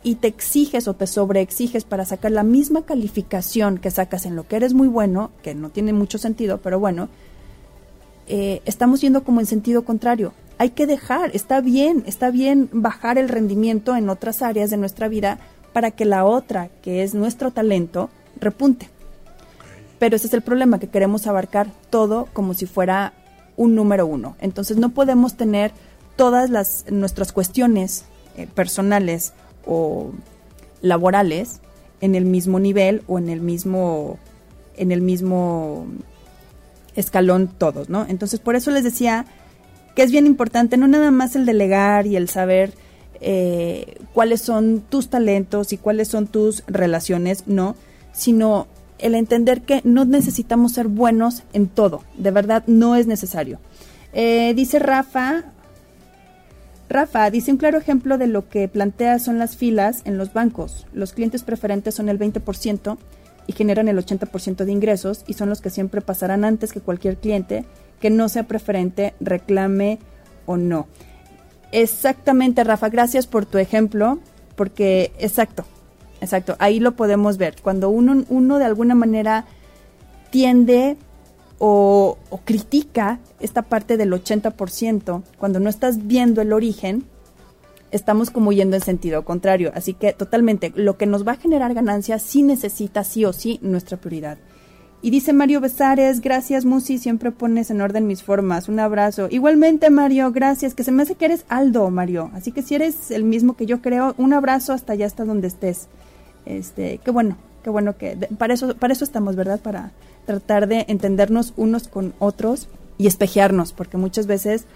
y te exiges o te sobreexiges para sacar la misma calificación que sacas en lo que eres muy bueno, que no tiene mucho sentido, pero bueno, eh, estamos yendo como en sentido contrario. Hay que dejar, está bien, está bien bajar el rendimiento en otras áreas de nuestra vida para que la otra, que es nuestro talento, repunte. Pero ese es el problema, que queremos abarcar todo como si fuera un número uno. Entonces no podemos tener todas las nuestras cuestiones eh, personales o laborales en el mismo nivel o en el mismo en el mismo escalón todos, ¿no? Entonces, por eso les decía que es bien importante no nada más el delegar y el saber eh, cuáles son tus talentos y cuáles son tus relaciones, no, sino el entender que no necesitamos ser buenos en todo, de verdad no es necesario. Eh, dice Rafa, Rafa, dice un claro ejemplo de lo que plantea son las filas en los bancos. Los clientes preferentes son el 20% y generan el 80% de ingresos y son los que siempre pasarán antes que cualquier cliente que no sea preferente, reclame o no. Exactamente, Rafa, gracias por tu ejemplo, porque exacto, exacto, ahí lo podemos ver. Cuando uno, uno de alguna manera tiende o, critica esta parte del 80%, cuando no estás viendo el origen, estamos como yendo en sentido contrario. Así que totalmente, lo que nos va a generar ganancias sí necesita sí o sí nuestra prioridad. Y dice Mario Besares, gracias Musi, siempre pones en orden mis formas. Un abrazo. Igualmente Mario, gracias, que se me hace que eres Aldo, Mario. Así que si eres el mismo que yo creo, un abrazo hasta allá, hasta donde estés. Este, qué bueno, qué bueno que para eso para eso estamos, ¿verdad? Para tratar de entendernos unos con otros y espejearnos, porque muchas veces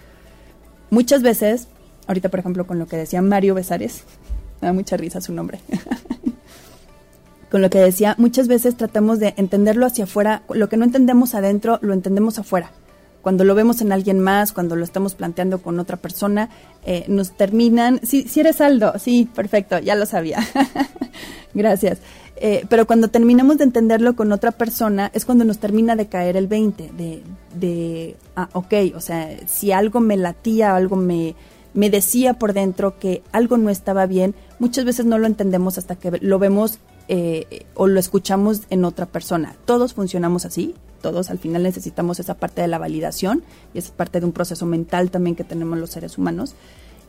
muchas veces ahorita por ejemplo con lo que decía Mario Besares, me da mucha risa su nombre. con lo que decía, muchas veces tratamos de entenderlo hacia afuera, lo que no entendemos adentro, lo entendemos afuera. Cuando lo vemos en alguien más, cuando lo estamos planteando con otra persona, eh, nos terminan, si, si eres Aldo, sí, perfecto, ya lo sabía. Gracias. Eh, pero cuando terminamos de entenderlo con otra persona, es cuando nos termina de caer el 20, de, de ah, ok, o sea, si algo me latía, algo me, me decía por dentro que algo no estaba bien, muchas veces no lo entendemos hasta que lo vemos eh, o lo escuchamos en otra persona. Todos funcionamos así, todos al final necesitamos esa parte de la validación y esa parte de un proceso mental también que tenemos los seres humanos.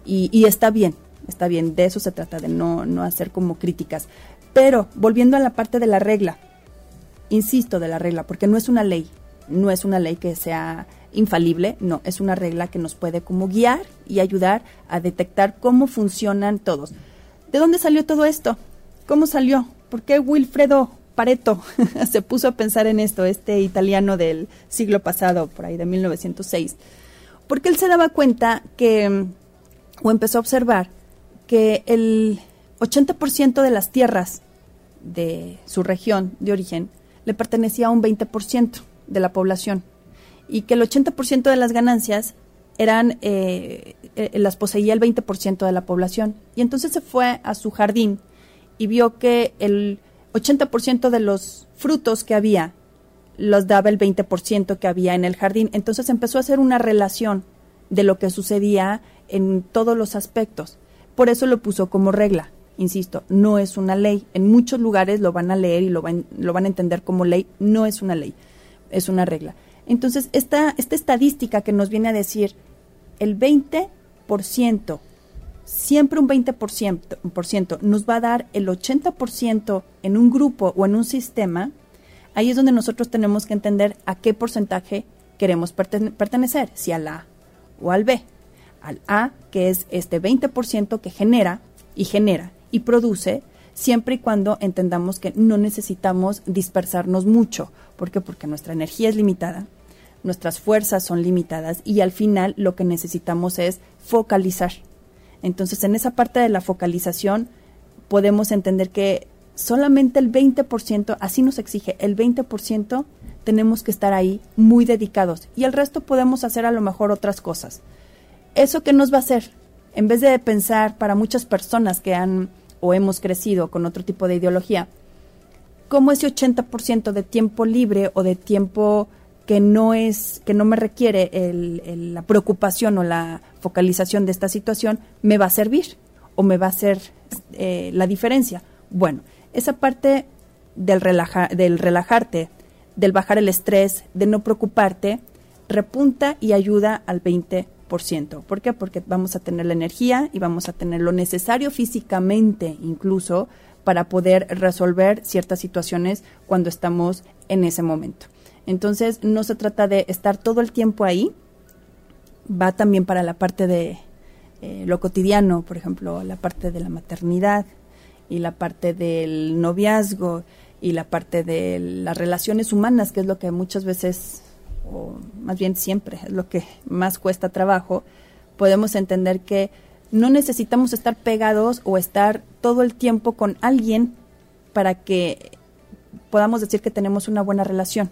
Y, está bien, está bien, de eso se trata, de no, no hacer como críticas. Pero volviendo a la parte de la regla, insisto de la regla, porque no es una ley, no es una ley que sea infalible, no, es una regla que nos puede como guiar y ayudar a detectar cómo funcionan todos. ¿De dónde salió todo esto? ¿Cómo salió? ¿Por qué Wilfredo Pareto se puso a pensar en esto, este italiano del siglo pasado, por ahí de 1906? Porque él se daba cuenta que, o empezó a observar, que el 80% de las tierras de su región de origen le pertenecía a un 20% de la población y que el 80% de las ganancias eran eh, eh, las poseía el 20% de la población. Y entonces se fue a su jardín y vio que el 80% de los frutos que había los daba el 20% que había en el jardín. Entonces empezó a hacer una relación de lo que sucedía en todos los aspectos. Por eso lo puso como regla. Insisto, no es una ley. En muchos lugares lo van a leer y lo van, lo van a entender como ley. No es una ley, es una regla. Entonces, esta, esta estadística que nos viene a decir el 20%, siempre un 20% por ciento, nos va a dar el 80% en un grupo o en un sistema, ahí es donde nosotros tenemos que entender a qué porcentaje queremos pertenecer, si al A o al B. Al A, que es este 20% que genera y genera y produce, siempre y cuando entendamos que no necesitamos dispersarnos mucho. ¿Por qué? Porque nuestra energía es limitada, nuestras fuerzas son limitadas y al final lo que necesitamos es focalizar. Entonces, en esa parte de la focalización podemos entender que solamente el 20%, así nos exige, el 20% tenemos que estar ahí muy dedicados y el resto podemos hacer a lo mejor otras cosas. ¿Eso qué nos va a hacer? En vez de pensar para muchas personas que han o hemos crecido con otro tipo de ideología, cómo ese 80% de tiempo libre o de tiempo que no es que no me requiere la preocupación o la focalización de esta situación me va a servir o me va a hacer eh, la diferencia. Bueno, esa parte del, del relajarte, del bajar el estrés, de no preocuparte, repunta y ayuda al 20%. ¿Por qué? Porque vamos a tener la energía y vamos a tener lo necesario físicamente incluso para poder resolver ciertas situaciones cuando estamos en ese momento. Entonces, no se trata de estar todo el tiempo ahí, va también para la parte de eh, lo cotidiano, por ejemplo, la parte de la maternidad y la parte del noviazgo y la parte de las relaciones humanas, que es lo que muchas veces o más bien siempre es lo que más cuesta trabajo, podemos entender que no necesitamos estar pegados o estar todo el tiempo con alguien para que podamos decir que tenemos una buena relación.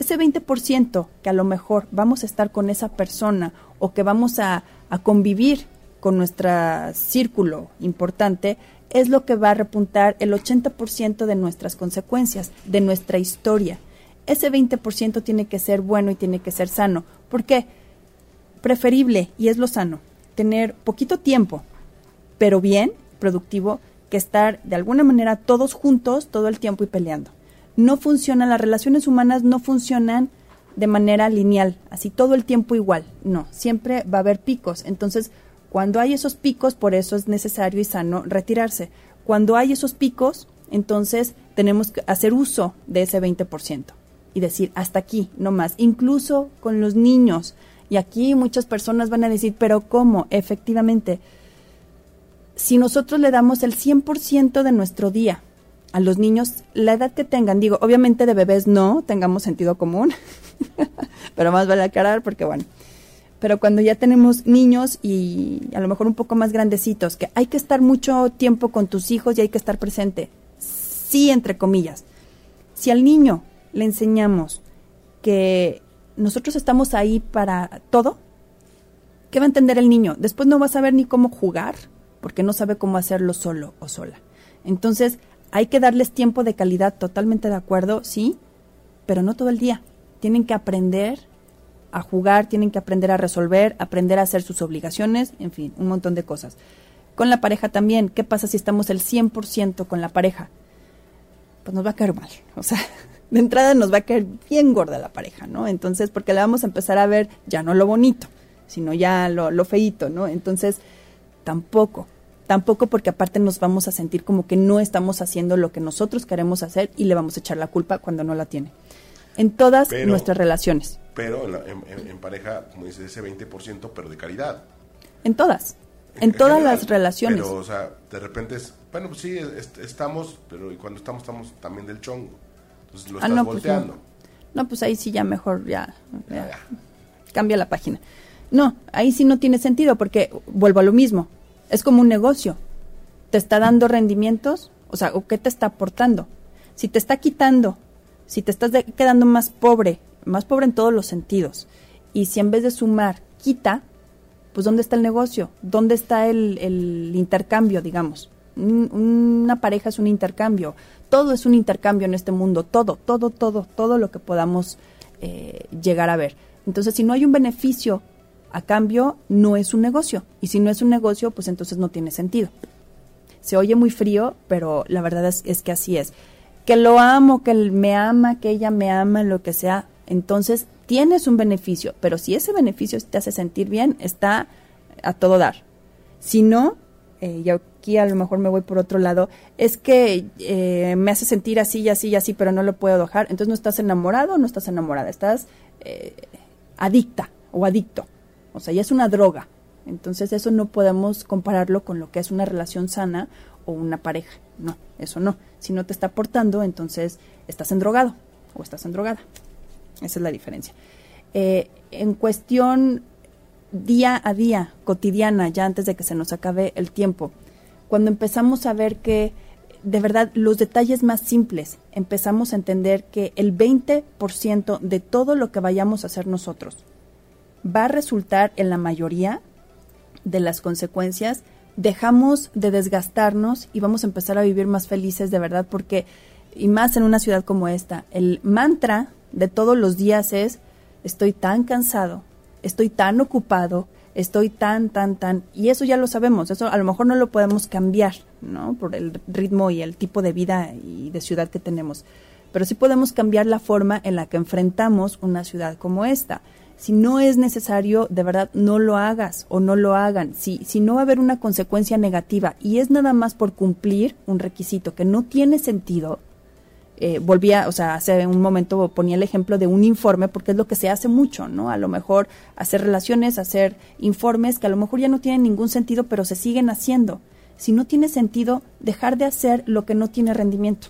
Ese 20% que a lo mejor vamos a estar con esa persona o que vamos a, a convivir con nuestro círculo importante es lo que va a repuntar el 80% de nuestras consecuencias, de nuestra historia ese 20% tiene que ser bueno y tiene que ser sano. ¿Por qué? Preferible, y es lo sano, tener poquito tiempo, pero bien, productivo, que estar de alguna manera todos juntos todo el tiempo y peleando. No funcionan, las relaciones humanas no funcionan de manera lineal, así todo el tiempo igual. No, siempre va a haber picos. Entonces, cuando hay esos picos, por eso es necesario y sano retirarse. Cuando hay esos picos, entonces tenemos que hacer uso de ese 20% y decir hasta aquí, no más, incluso con los niños. Y aquí muchas personas van a decir, pero ¿cómo? Efectivamente, si nosotros le damos el 100% de nuestro día a los niños, la edad que tengan, digo, obviamente de bebés no, tengamos sentido común, pero más vale aclarar porque bueno, pero cuando ya tenemos niños y a lo mejor un poco más grandecitos, que hay que estar mucho tiempo con tus hijos y hay que estar presente, sí, entre comillas. Si al niño le enseñamos que nosotros estamos ahí para todo, ¿qué va a entender el niño? Después no va a saber ni cómo jugar porque no sabe cómo hacerlo solo o sola. Entonces, hay que darles tiempo de calidad, totalmente de acuerdo, sí, pero no todo el día. Tienen que aprender a jugar, tienen que aprender a resolver, aprender a hacer sus obligaciones, en fin, un montón de cosas. Con la pareja también, ¿qué pasa si estamos el 100% con la pareja? Pues nos va a caer mal, o sea, de entrada nos va a caer bien gorda la pareja, ¿no? Entonces, porque le vamos a empezar a ver ya no lo bonito, sino ya lo, lo feíto, ¿no? Entonces, tampoco, tampoco porque aparte nos vamos a sentir como que no estamos haciendo lo que nosotros queremos hacer y le vamos a echar la culpa cuando no la tiene. en todas nuestras relaciones. Pero en, pareja, como dice, ese 20%, pero de calidad. En todas. En, todas las relaciones. Pero, o sea, de repente es, bueno, pues sí, estamos, pero cuando estamos, estamos también del chongo. Entonces lo ah, estás no, pues volteando. no. pues ahí sí ya mejor, ya, cambia la página. No, ahí sí no tiene sentido porque vuelvo a lo mismo. Es como un negocio. ¿Te está dando rendimientos? O sea, ¿o qué te está aportando? Si te está quitando, si te estás quedando más pobre, más pobre en todos los sentidos, y si en vez de sumar quita, pues ¿dónde está el negocio? ¿Dónde está el, intercambio, digamos? una pareja es un intercambio, todo es un intercambio en este mundo, todo, todo, todo, todo lo que podamos eh, llegar a ver. Entonces, si no hay un beneficio a cambio, no es un negocio. Y si no es un negocio, pues entonces no tiene sentido. Se oye muy frío, pero la verdad es, es que así es. Que lo amo, que me ama, que ella me ama, lo que sea, entonces tienes un beneficio, pero si ese beneficio te hace sentir bien, está a todo dar. Si no, eh, y aquí a lo mejor me voy por otro lado, es que eh, me hace sentir así y así y así, pero no lo puedo dejar, entonces no estás enamorado no estás enamorada, estás eh, adicta o adicto. O sea, ya es una droga. Entonces eso no podemos compararlo con lo que es una relación sana o una pareja. No, eso no. Si no te está aportando, entonces estás endrogado o estás endrogada. Esa es la diferencia. Eh, en cuestión día a día, cotidiana, ya antes de que se nos acabe el tiempo, cuando empezamos a ver que de verdad los detalles más simples, empezamos a entender que el 20% de todo lo que vayamos a hacer nosotros va a resultar en la mayoría de las consecuencias, dejamos de desgastarnos y vamos a empezar a vivir más felices de verdad porque, y más en una ciudad como esta, el mantra de todos los días es, estoy tan cansado, estoy tan ocupado, estoy tan, tan, tan, y eso ya lo sabemos, eso a lo mejor no lo podemos cambiar, ¿no? Por el ritmo y el tipo de vida y de ciudad que tenemos, pero sí podemos cambiar la forma en la que enfrentamos una ciudad como esta. Si no es necesario, de verdad, no lo hagas o no lo hagan. Si, si no va a haber una consecuencia negativa y es nada más por cumplir un requisito que no tiene sentido, eh, volvía, o sea, hace un momento ponía el ejemplo de un informe porque es lo que se hace mucho, ¿no? A lo mejor hacer relaciones, hacer informes que a lo mejor ya no tienen ningún sentido, pero se siguen haciendo. Si no tiene sentido, dejar de hacer lo que no tiene rendimiento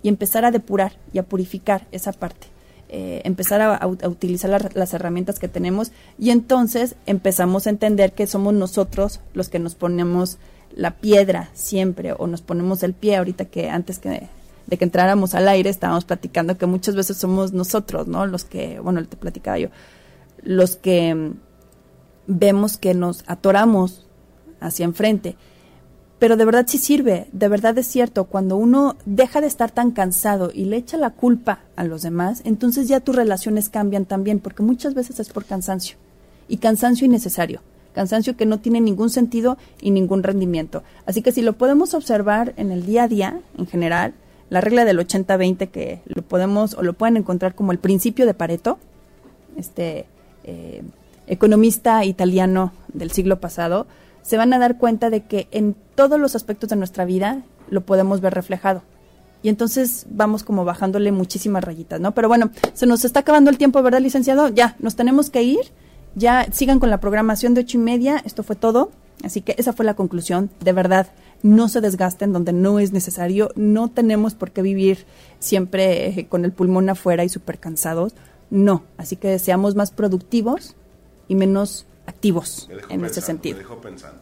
y empezar a depurar y a purificar esa parte. Eh, empezar a, utilizar las herramientas que tenemos y entonces empezamos a entender que somos nosotros los que nos ponemos la piedra siempre o nos ponemos el pie ahorita que antes que de que entráramos al aire, estábamos platicando que muchas veces somos nosotros, ¿no? Los que, bueno, te platicaba yo, los que mm, vemos que nos atoramos hacia enfrente. Pero de verdad sí sirve, de verdad es cierto, cuando uno deja de estar tan cansado y le echa la culpa a los demás, entonces ya tus relaciones cambian también, porque muchas veces es por cansancio, y cansancio innecesario, cansancio que no tiene ningún sentido y ningún rendimiento. Así que si lo podemos observar en el día a día, en general, la regla del 80-20 que lo podemos o lo pueden encontrar como el principio de Pareto, este eh, economista italiano del siglo pasado, se van a dar cuenta de que en todos los aspectos de nuestra vida lo podemos ver reflejado. Y entonces vamos como bajándole muchísimas rayitas, ¿no? Pero bueno, se nos está acabando el tiempo, ¿verdad, licenciado? Ya, nos tenemos que ir. Ya sigan con la programación de ocho y media. Esto fue todo. Así que esa fue la conclusión. De verdad, no se desgasten donde no es necesario, no tenemos por qué vivir siempre eh, con el pulmón afuera y súper cansados, no, así que seamos más productivos y menos activos en ese sentido. Me dejó pensando.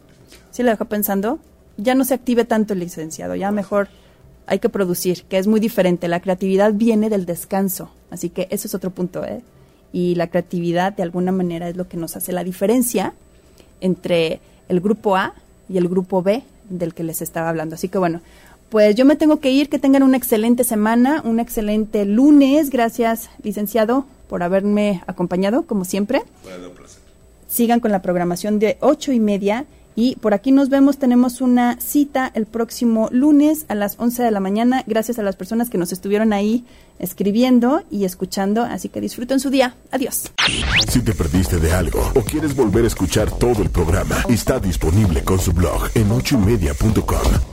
¿Sí lo dejó pensando? Ya no se active tanto el licenciado, ya mejor hay que producir, que es muy diferente. La creatividad viene del descanso, así que ese es otro punto, ¿eh? Y la creatividad de alguna manera es lo que nos hace la diferencia entre el grupo A y el grupo B del que les estaba hablando. Así que bueno, pues yo me tengo que ir, que tengan una excelente semana, un excelente lunes. Gracias, licenciado, por haberme acompañado, como siempre. Sigan con la programación de ocho y media. Y por aquí nos vemos, tenemos una cita el próximo lunes a las 11 de la mañana. Gracias a las personas que nos estuvieron ahí escribiendo y escuchando. Así que disfruten su día. Adiós. Si te perdiste de algo o quieres volver a escuchar todo el programa, está disponible con su blog en ochoymedia.com